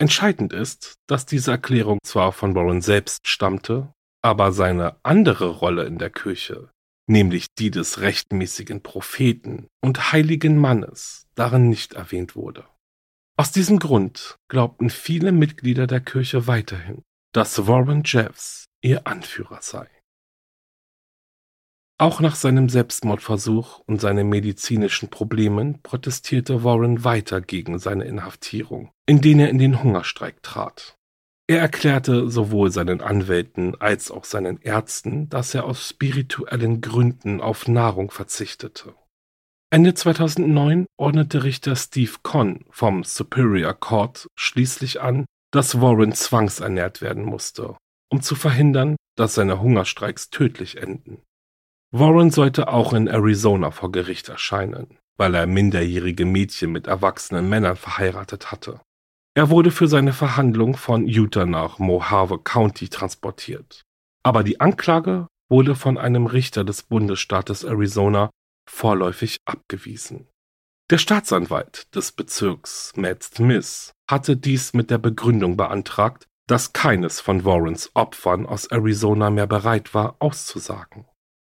Entscheidend ist, dass diese Erklärung zwar von Warren selbst stammte, aber seine andere Rolle in der Kirche, nämlich die des rechtmäßigen Propheten und heiligen Mannes, darin nicht erwähnt wurde. Aus diesem Grund glaubten viele Mitglieder der Kirche weiterhin, dass Warren Jeffs ihr Anführer sei. Auch nach seinem Selbstmordversuch und seinen medizinischen Problemen protestierte Warren weiter gegen seine Inhaftierung, indem er in den Hungerstreik trat. Er erklärte sowohl seinen Anwälten als auch seinen Ärzten, dass er aus spirituellen Gründen auf Nahrung verzichtete. Ende 2009 ordnete Richter Steve Conn vom Superior Court schließlich an, dass Warren zwangsernährt werden musste, um zu verhindern, dass seine Hungerstreiks tödlich enden. Warren sollte auch in Arizona vor Gericht erscheinen, weil er minderjährige Mädchen mit erwachsenen Männern verheiratet hatte. Er wurde für seine Verhandlung von Utah nach Mohave County transportiert. Aber die Anklage wurde von einem Richter des Bundesstaates Arizona vorläufig abgewiesen. Der Staatsanwalt des Bezirks Matt Smith hatte dies mit der Begründung beantragt, dass keines von Warrens Opfern aus Arizona mehr bereit war, auszusagen.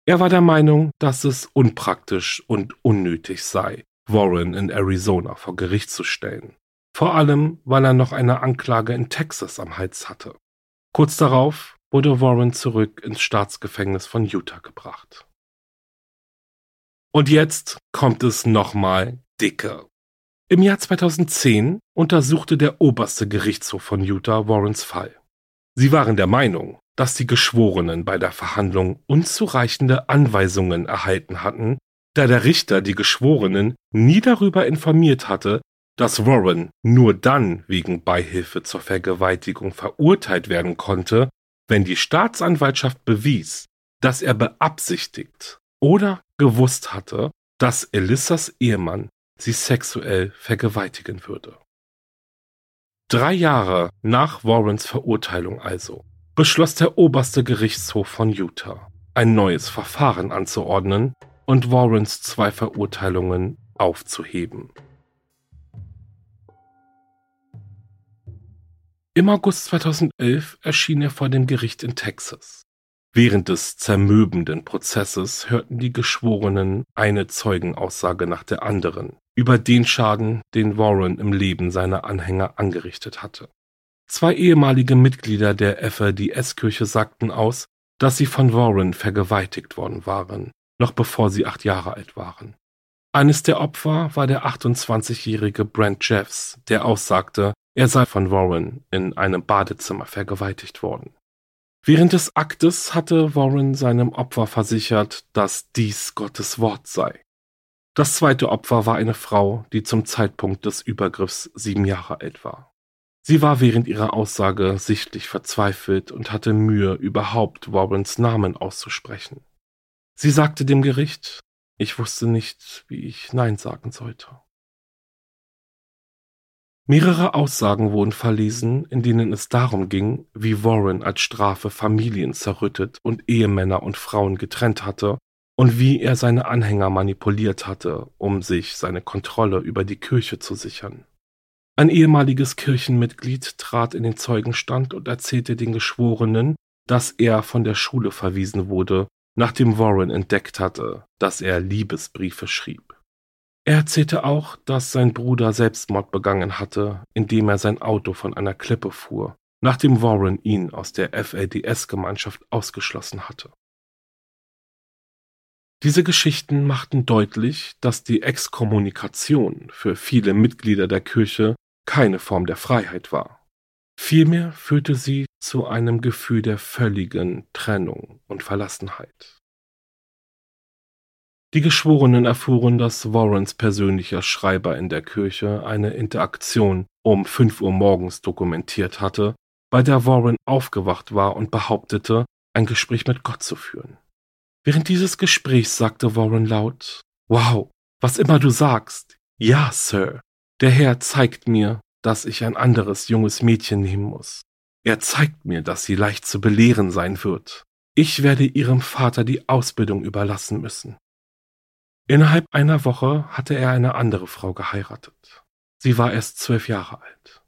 Er war der Meinung, dass es unpraktisch und unnötig sei, Warren in Arizona vor Gericht zu stellen. Vor allem, weil er noch eine Anklage in Texas am Hals hatte. Kurz darauf wurde Warren zurück ins Staatsgefängnis von Utah gebracht. Und jetzt kommt es nochmal dicke. Im Jahr 2010 untersuchte der oberste Gerichtshof von Utah Warrens Fall. Sie waren der Meinung, dass die Geschworenen bei der Verhandlung unzureichende Anweisungen erhalten hatten, da der Richter die Geschworenen nie darüber informiert hatte, dass Warren nur dann wegen Beihilfe zur Vergewaltigung verurteilt werden konnte, wenn die Staatsanwaltschaft bewies, dass er beabsichtigt oder gewusst hatte, dass Elissas Ehemann sie sexuell vergewaltigen würde. Drei Jahre nach Warrens Verurteilung also beschloss der oberste Gerichtshof von Utah, ein neues Verfahren anzuordnen und Warrens zwei Verurteilungen aufzuheben. Im August 2011 erschien er vor dem Gericht in Texas. Während des zermürbenden Prozesses hörten die Geschworenen eine Zeugenaussage nach der anderen über den Schaden, den Warren im Leben seiner Anhänger angerichtet hatte. Zwei ehemalige Mitglieder der FLDS-Kirche sagten aus, dass sie von Warren vergewaltigt worden waren, noch bevor sie acht Jahre alt waren. Eines der Opfer war der 28-jährige Brent Jeffs, der aussagte, er sei von Warren in einem Badezimmer vergewaltigt worden. Während des Aktes hatte Warren seinem Opfer versichert, dass dies Gottes Wort sei. Das zweite Opfer war eine Frau, die zum Zeitpunkt des Übergriffs sieben Jahre alt war. Sie war während ihrer Aussage sichtlich verzweifelt und hatte Mühe, überhaupt Warrens Namen auszusprechen. Sie sagte dem Gericht, ich wusste nicht, wie ich Nein sagen sollte. Mehrere Aussagen wurden verlesen, in denen es darum ging, wie Warren als Strafe Familien zerrüttet und Ehemänner und Frauen getrennt hatte und wie er seine Anhänger manipuliert hatte, um sich seine Kontrolle über die Kirche zu sichern. Ein ehemaliges Kirchenmitglied trat in den Zeugenstand und erzählte den Geschworenen, dass er von der Schule verwiesen wurde, nachdem Warren entdeckt hatte, dass er Liebesbriefe schrieb. Er erzählte auch, dass sein Bruder Selbstmord begangen hatte, indem er sein Auto von einer Klippe fuhr, nachdem Warren ihn aus der FLDS-Gemeinschaft ausgeschlossen hatte. Diese Geschichten machten deutlich, dass die Exkommunikation für viele Mitglieder der Kirche keine Form der Freiheit war. Vielmehr führte sie zu einem Gefühl der völligen Trennung und Verlassenheit. Die Geschworenen erfuhren, dass Warrens persönlicher Schreiber in der Kirche eine Interaktion um fünf Uhr morgens dokumentiert hatte, bei der Warren aufgewacht war und behauptete, ein Gespräch mit Gott zu führen. Während dieses Gesprächs sagte Warren laut, Wow, was immer du sagst. Ja, Sir. Der Herr zeigt mir, dass ich ein anderes junges Mädchen nehmen muss. Er zeigt mir, dass sie leicht zu belehren sein wird. Ich werde ihrem Vater die Ausbildung überlassen müssen. Innerhalb einer Woche hatte er eine andere Frau geheiratet. Sie war erst zwölf Jahre alt.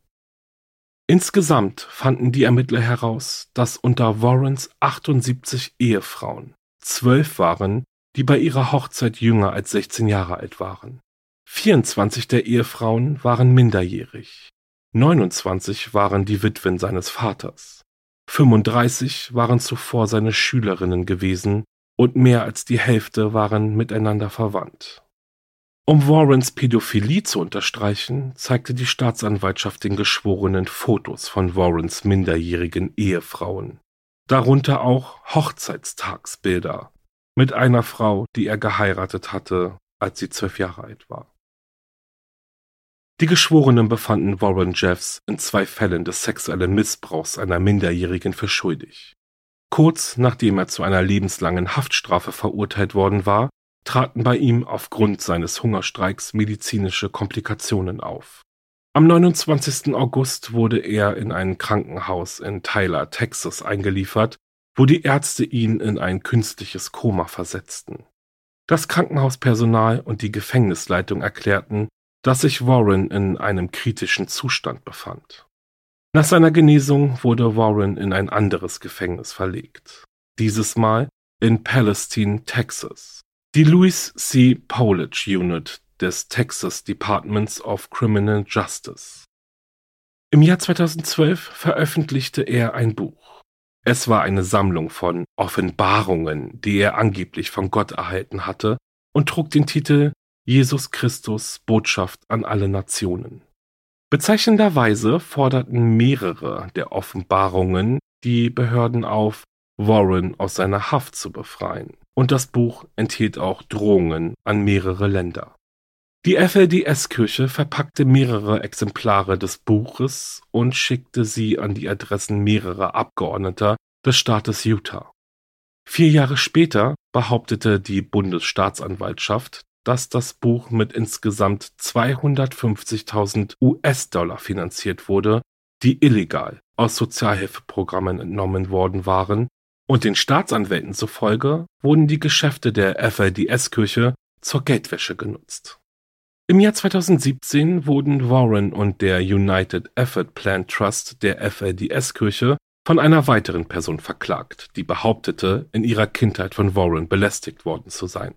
Insgesamt fanden die Ermittler heraus, dass unter Warrens 78 Ehefrauen zwölf waren, die bei ihrer Hochzeit jünger als 16 Jahre alt waren. 24 der Ehefrauen waren minderjährig. 29 waren die Witwen seines Vaters. 35 waren zuvor seine Schülerinnen gewesen und mehr als die Hälfte waren miteinander verwandt. Um Warrens Pädophilie zu unterstreichen, zeigte die Staatsanwaltschaft den Geschworenen Fotos von Warrens minderjährigen Ehefrauen, darunter auch Hochzeitstagsbilder mit einer Frau, die er geheiratet hatte, als sie zwölf Jahre alt war. Die Geschworenen befanden Warren Jeffs in zwei Fällen des sexuellen Missbrauchs einer Minderjährigen für schuldig. Kurz nachdem er zu einer lebenslangen Haftstrafe verurteilt worden war, traten bei ihm aufgrund seines Hungerstreiks medizinische Komplikationen auf. Am 29. August wurde er in ein Krankenhaus in Tyler, Texas eingeliefert, wo die Ärzte ihn in ein künstliches Koma versetzten. Das Krankenhauspersonal und die Gefängnisleitung erklärten, dass sich Warren in einem kritischen Zustand befand. Nach seiner Genesung wurde Warren in ein anderes Gefängnis verlegt. Dieses Mal in Palestine, Texas. Die Louis C. Powledge Unit des Texas Departments of Criminal Justice. Im Jahr 2012 veröffentlichte er ein Buch. Es war eine Sammlung von Offenbarungen, die er angeblich von Gott erhalten hatte, und trug den Titel Jesus Christus Botschaft an alle Nationen. Bezeichnenderweise forderten mehrere der Offenbarungen die Behörden auf, Warren aus seiner Haft zu befreien, und das Buch enthielt auch Drohungen an mehrere Länder. Die FLDS-Kirche verpackte mehrere Exemplare des Buches und schickte sie an die Adressen mehrerer Abgeordneter des Staates Utah. Vier Jahre später behauptete die Bundesstaatsanwaltschaft, dass das Buch mit insgesamt 250.000 US-Dollar finanziert wurde, die illegal aus Sozialhilfeprogrammen entnommen worden waren, und den Staatsanwälten zufolge wurden die Geschäfte der FLDS-Kirche zur Geldwäsche genutzt. Im Jahr 2017 wurden Warren und der United Effort Plan Trust der FLDS-Kirche von einer weiteren Person verklagt, die behauptete, in ihrer Kindheit von Warren belästigt worden zu sein.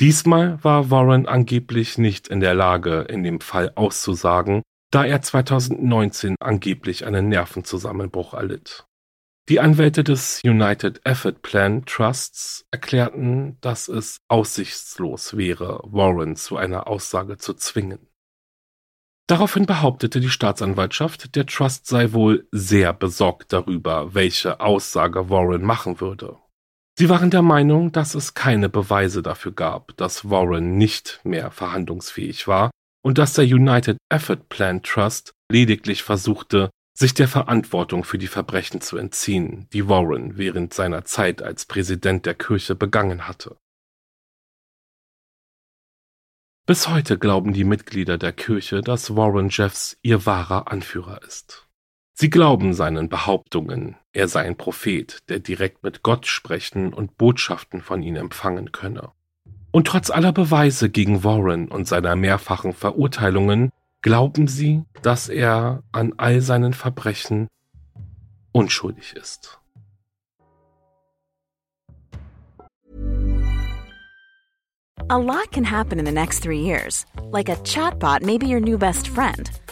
Diesmal war Warren angeblich nicht in der Lage, in dem Fall auszusagen, da er 2019 angeblich einen Nervenzusammenbruch erlitt. Die Anwälte des United Effort Plan Trusts erklärten, dass es aussichtslos wäre, Warren zu einer Aussage zu zwingen. Daraufhin behauptete die Staatsanwaltschaft, der Trust sei wohl sehr besorgt darüber, welche Aussage Warren machen würde. Sie waren der Meinung, dass es keine Beweise dafür gab, dass Warren nicht mehr verhandlungsfähig war und dass der United Effort Plan Trust lediglich versuchte, sich der Verantwortung für die Verbrechen zu entziehen, die Warren während seiner Zeit als Präsident der Kirche begangen hatte. Bis heute glauben die Mitglieder der Kirche, dass Warren Jeffs ihr wahrer Anführer ist. Sie glauben seinen Behauptungen, er sei ein Prophet, der direkt mit Gott sprechen und Botschaften von ihm empfangen könne. Und trotz aller Beweise gegen Warren und seiner mehrfachen Verurteilungen Glauben Sie, dass er an all seinen Verbrechen unschuldig ist? A lot can happen in the next three years. Like a chatbot may be your new best friend.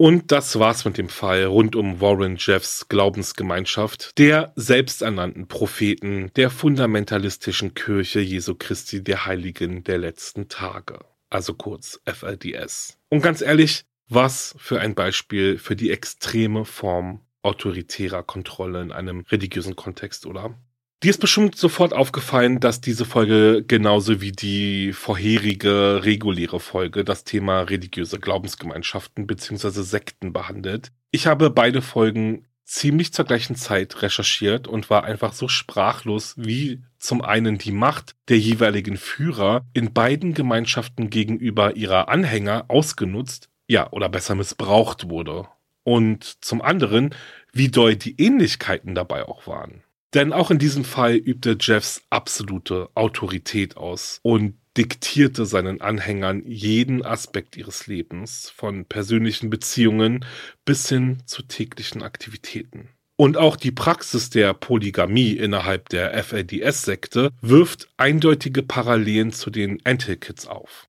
Und das war's mit dem Fall rund um Warren Jeffs Glaubensgemeinschaft, der selbsternannten Propheten der fundamentalistischen Kirche Jesu Christi der Heiligen der letzten Tage, also kurz FLDS. Und ganz ehrlich, was für ein Beispiel für die extreme Form autoritärer Kontrolle in einem religiösen Kontext, oder? Dir ist bestimmt sofort aufgefallen, dass diese Folge genauso wie die vorherige reguläre Folge das Thema religiöse Glaubensgemeinschaften bzw. Sekten behandelt. Ich habe beide Folgen ziemlich zur gleichen Zeit recherchiert und war einfach so sprachlos, wie zum einen die Macht der jeweiligen Führer in beiden Gemeinschaften gegenüber ihrer Anhänger ausgenutzt, ja, oder besser missbraucht wurde. Und zum anderen, wie doll die Ähnlichkeiten dabei auch waren. Denn auch in diesem Fall übte Jeffs absolute Autorität aus und diktierte seinen Anhängern jeden Aspekt ihres Lebens, von persönlichen Beziehungen bis hin zu täglichen Aktivitäten. Und auch die Praxis der Polygamie innerhalb der FLDS-Sekte wirft eindeutige Parallelen zu den Antil-Kids auf.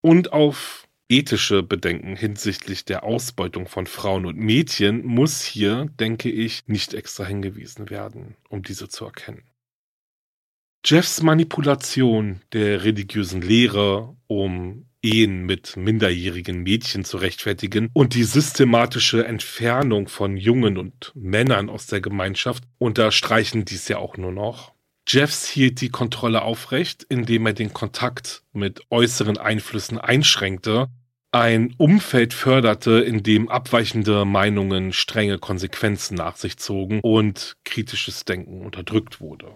Und auf ethische Bedenken hinsichtlich der Ausbeutung von Frauen und Mädchen muss hier, denke ich, nicht extra hingewiesen werden, um diese zu erkennen. Jeffs Manipulation der religiösen Lehre, um Ehen mit minderjährigen Mädchen zu rechtfertigen und die systematische Entfernung von Jungen und Männern aus der Gemeinschaft unterstreichen dies ja auch nur noch. Jeffs hielt die Kontrolle aufrecht, indem er den Kontakt mit äußeren Einflüssen einschränkte, ein Umfeld förderte, in dem abweichende Meinungen strenge Konsequenzen nach sich zogen und kritisches Denken unterdrückt wurde.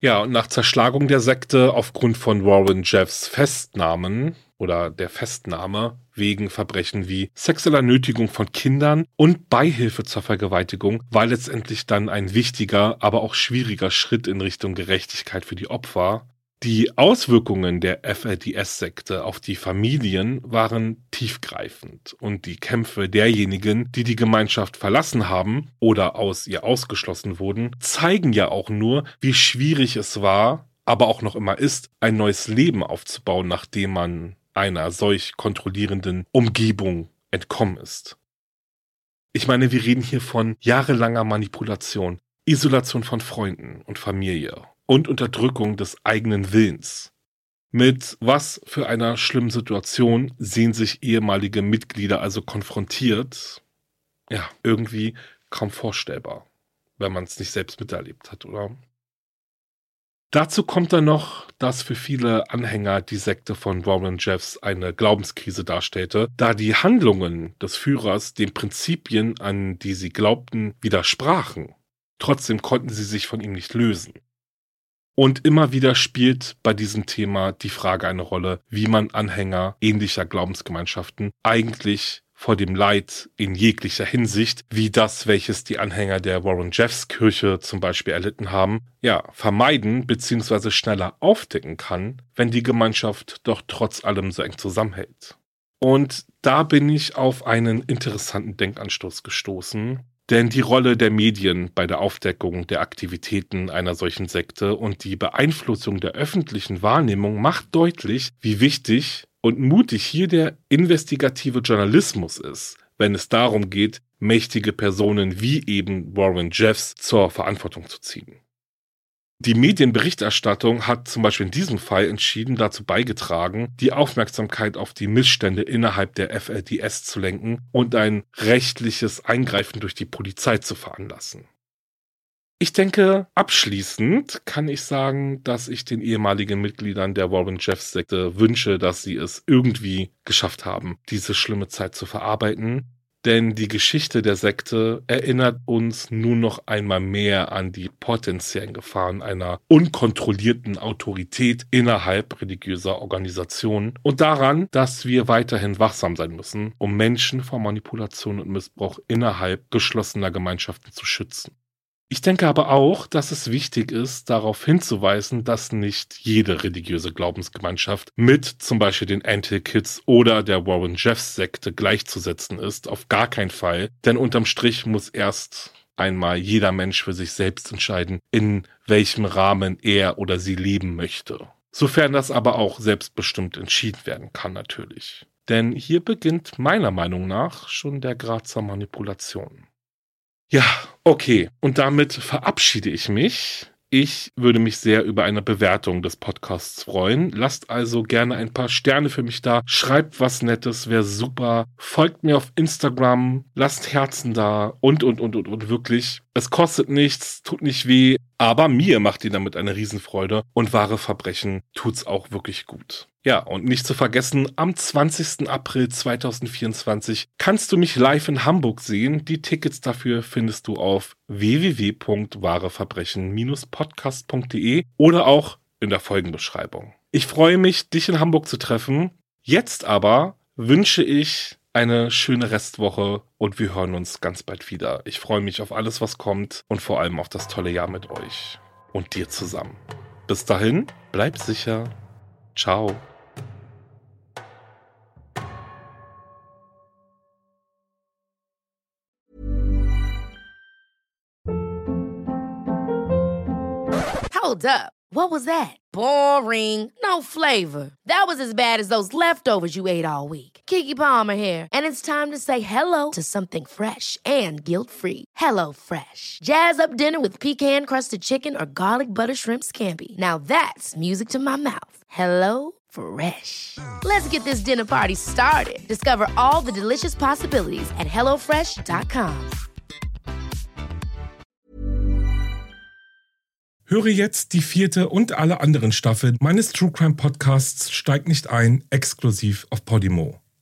Ja, und nach Zerschlagung der Sekte aufgrund von Warren Jeffs Festnahmen oder der Festnahme wegen Verbrechen wie sexueller Nötigung von Kindern und Beihilfe zur Vergewaltigung war letztendlich dann ein wichtiger, aber auch schwieriger Schritt in Richtung Gerechtigkeit für die Opfer. Die Auswirkungen der FLDS-Sekte auf die Familien waren tiefgreifend und die Kämpfe derjenigen, die die Gemeinschaft verlassen haben oder aus ihr ausgeschlossen wurden, zeigen ja auch nur, wie schwierig es war, aber auch noch immer ist, ein neues Leben aufzubauen, nachdem man einer solch kontrollierenden Umgebung entkommen ist. Ich meine, wir reden hier von jahrelanger Manipulation, Isolation von Freunden und Familie und Unterdrückung des eigenen Willens. Mit was für einer schlimmen Situation sehen sich ehemalige Mitglieder also konfrontiert? Ja, irgendwie kaum vorstellbar, wenn man es nicht selbst miterlebt hat, oder? Dazu kommt dann noch, dass für viele Anhänger die Sekte von Warren Jeffs eine Glaubenskrise darstellte, da die Handlungen des Führers den Prinzipien, an die sie glaubten, widersprachen. Trotzdem konnten sie sich von ihm nicht lösen. Und immer wieder spielt bei diesem Thema die Frage eine Rolle, wie man Anhänger ähnlicher Glaubensgemeinschaften eigentlich vor dem Leid in jeglicher Hinsicht, wie das, welches die Anhänger der Warren Jeffs Kirche zum Beispiel erlitten haben, ja, vermeiden bzw. schneller aufdecken kann, wenn die Gemeinschaft doch trotz allem so eng zusammenhält. Und da bin ich auf einen interessanten Denkanstoß gestoßen, denn die Rolle der Medien bei der Aufdeckung der Aktivitäten einer solchen Sekte und die Beeinflussung der öffentlichen Wahrnehmung macht deutlich, wie wichtig und mutig hier der investigative Journalismus ist, wenn es darum geht, mächtige Personen wie eben Warren Jeffs zur Verantwortung zu ziehen. Die Medienberichterstattung hat zum Beispiel in diesem Fall entschieden dazu beigetragen, die Aufmerksamkeit auf die Missstände innerhalb der FLDS zu lenken und ein rechtliches Eingreifen durch die Polizei zu veranlassen. Ich denke, abschließend kann ich sagen, dass ich den ehemaligen Mitgliedern der Warren Jeffs Sekte wünsche, dass sie es irgendwie geschafft haben, diese schlimme Zeit zu verarbeiten. Denn die Geschichte der Sekte erinnert uns nun noch einmal mehr an die potenziellen Gefahren einer unkontrollierten Autorität innerhalb religiöser Organisationen und daran, dass wir weiterhin wachsam sein müssen, um Menschen vor Manipulation und Missbrauch innerhalb geschlossener Gemeinschaften zu schützen. Ich denke aber auch, dass es wichtig ist, darauf hinzuweisen, dass nicht jede religiöse Glaubensgemeinschaft mit zum Beispiel den Anti-Kids oder der Warren Jeffs Sekte gleichzusetzen ist. Auf gar keinen Fall. Denn unterm Strich muss erst einmal jeder Mensch für sich selbst entscheiden, in welchem Rahmen er oder sie leben möchte. Sofern das aber auch selbstbestimmt entschieden werden kann natürlich. Denn hier beginnt meiner Meinung nach schon der Grad zur Manipulation. Ja, okay. Und damit verabschiede ich mich. Ich würde mich sehr über eine Bewertung des Podcasts freuen. Lasst also gerne ein paar Sterne für mich da. Schreibt was Nettes, wäre super. Folgt mir auf Instagram, lasst Herzen da und, und, und, und, und wirklich. Es kostet nichts, tut nicht weh, aber mir macht ihr damit eine Riesenfreude und wahre Verbrechen tut's auch wirklich gut. Ja, und nicht zu vergessen, am 20. April 2024 kannst du mich live in Hamburg sehen. Die Tickets dafür findest du auf www.wahreverbrechen-podcast.de oder auch in der Folgenbeschreibung. Ich freue mich, dich in Hamburg zu treffen. Jetzt aber wünsche ich eine schöne Restwoche und wir hören uns ganz bald wieder. Ich freue mich auf alles, was kommt und vor allem auf das tolle Jahr mit euch und dir zusammen. Bis dahin, bleib sicher. Ciao. Hold up. What was that? Boring. No flavor. That was as bad as those leftovers you ate all week. Kiki Palmer here, and it's time to say hello to something fresh and guilt-free. Hello Fresh. Jazz up dinner with pecan-crusted chicken or garlic butter shrimp scampi. Now that's music to my mouth. Hello Fresh. Let's get this dinner party started. Discover all the delicious possibilities at hellofresh.com. Höre jetzt die vierte und alle anderen Staffeln meines True Crime Podcasts Steig nicht ein, exklusiv auf Podimo.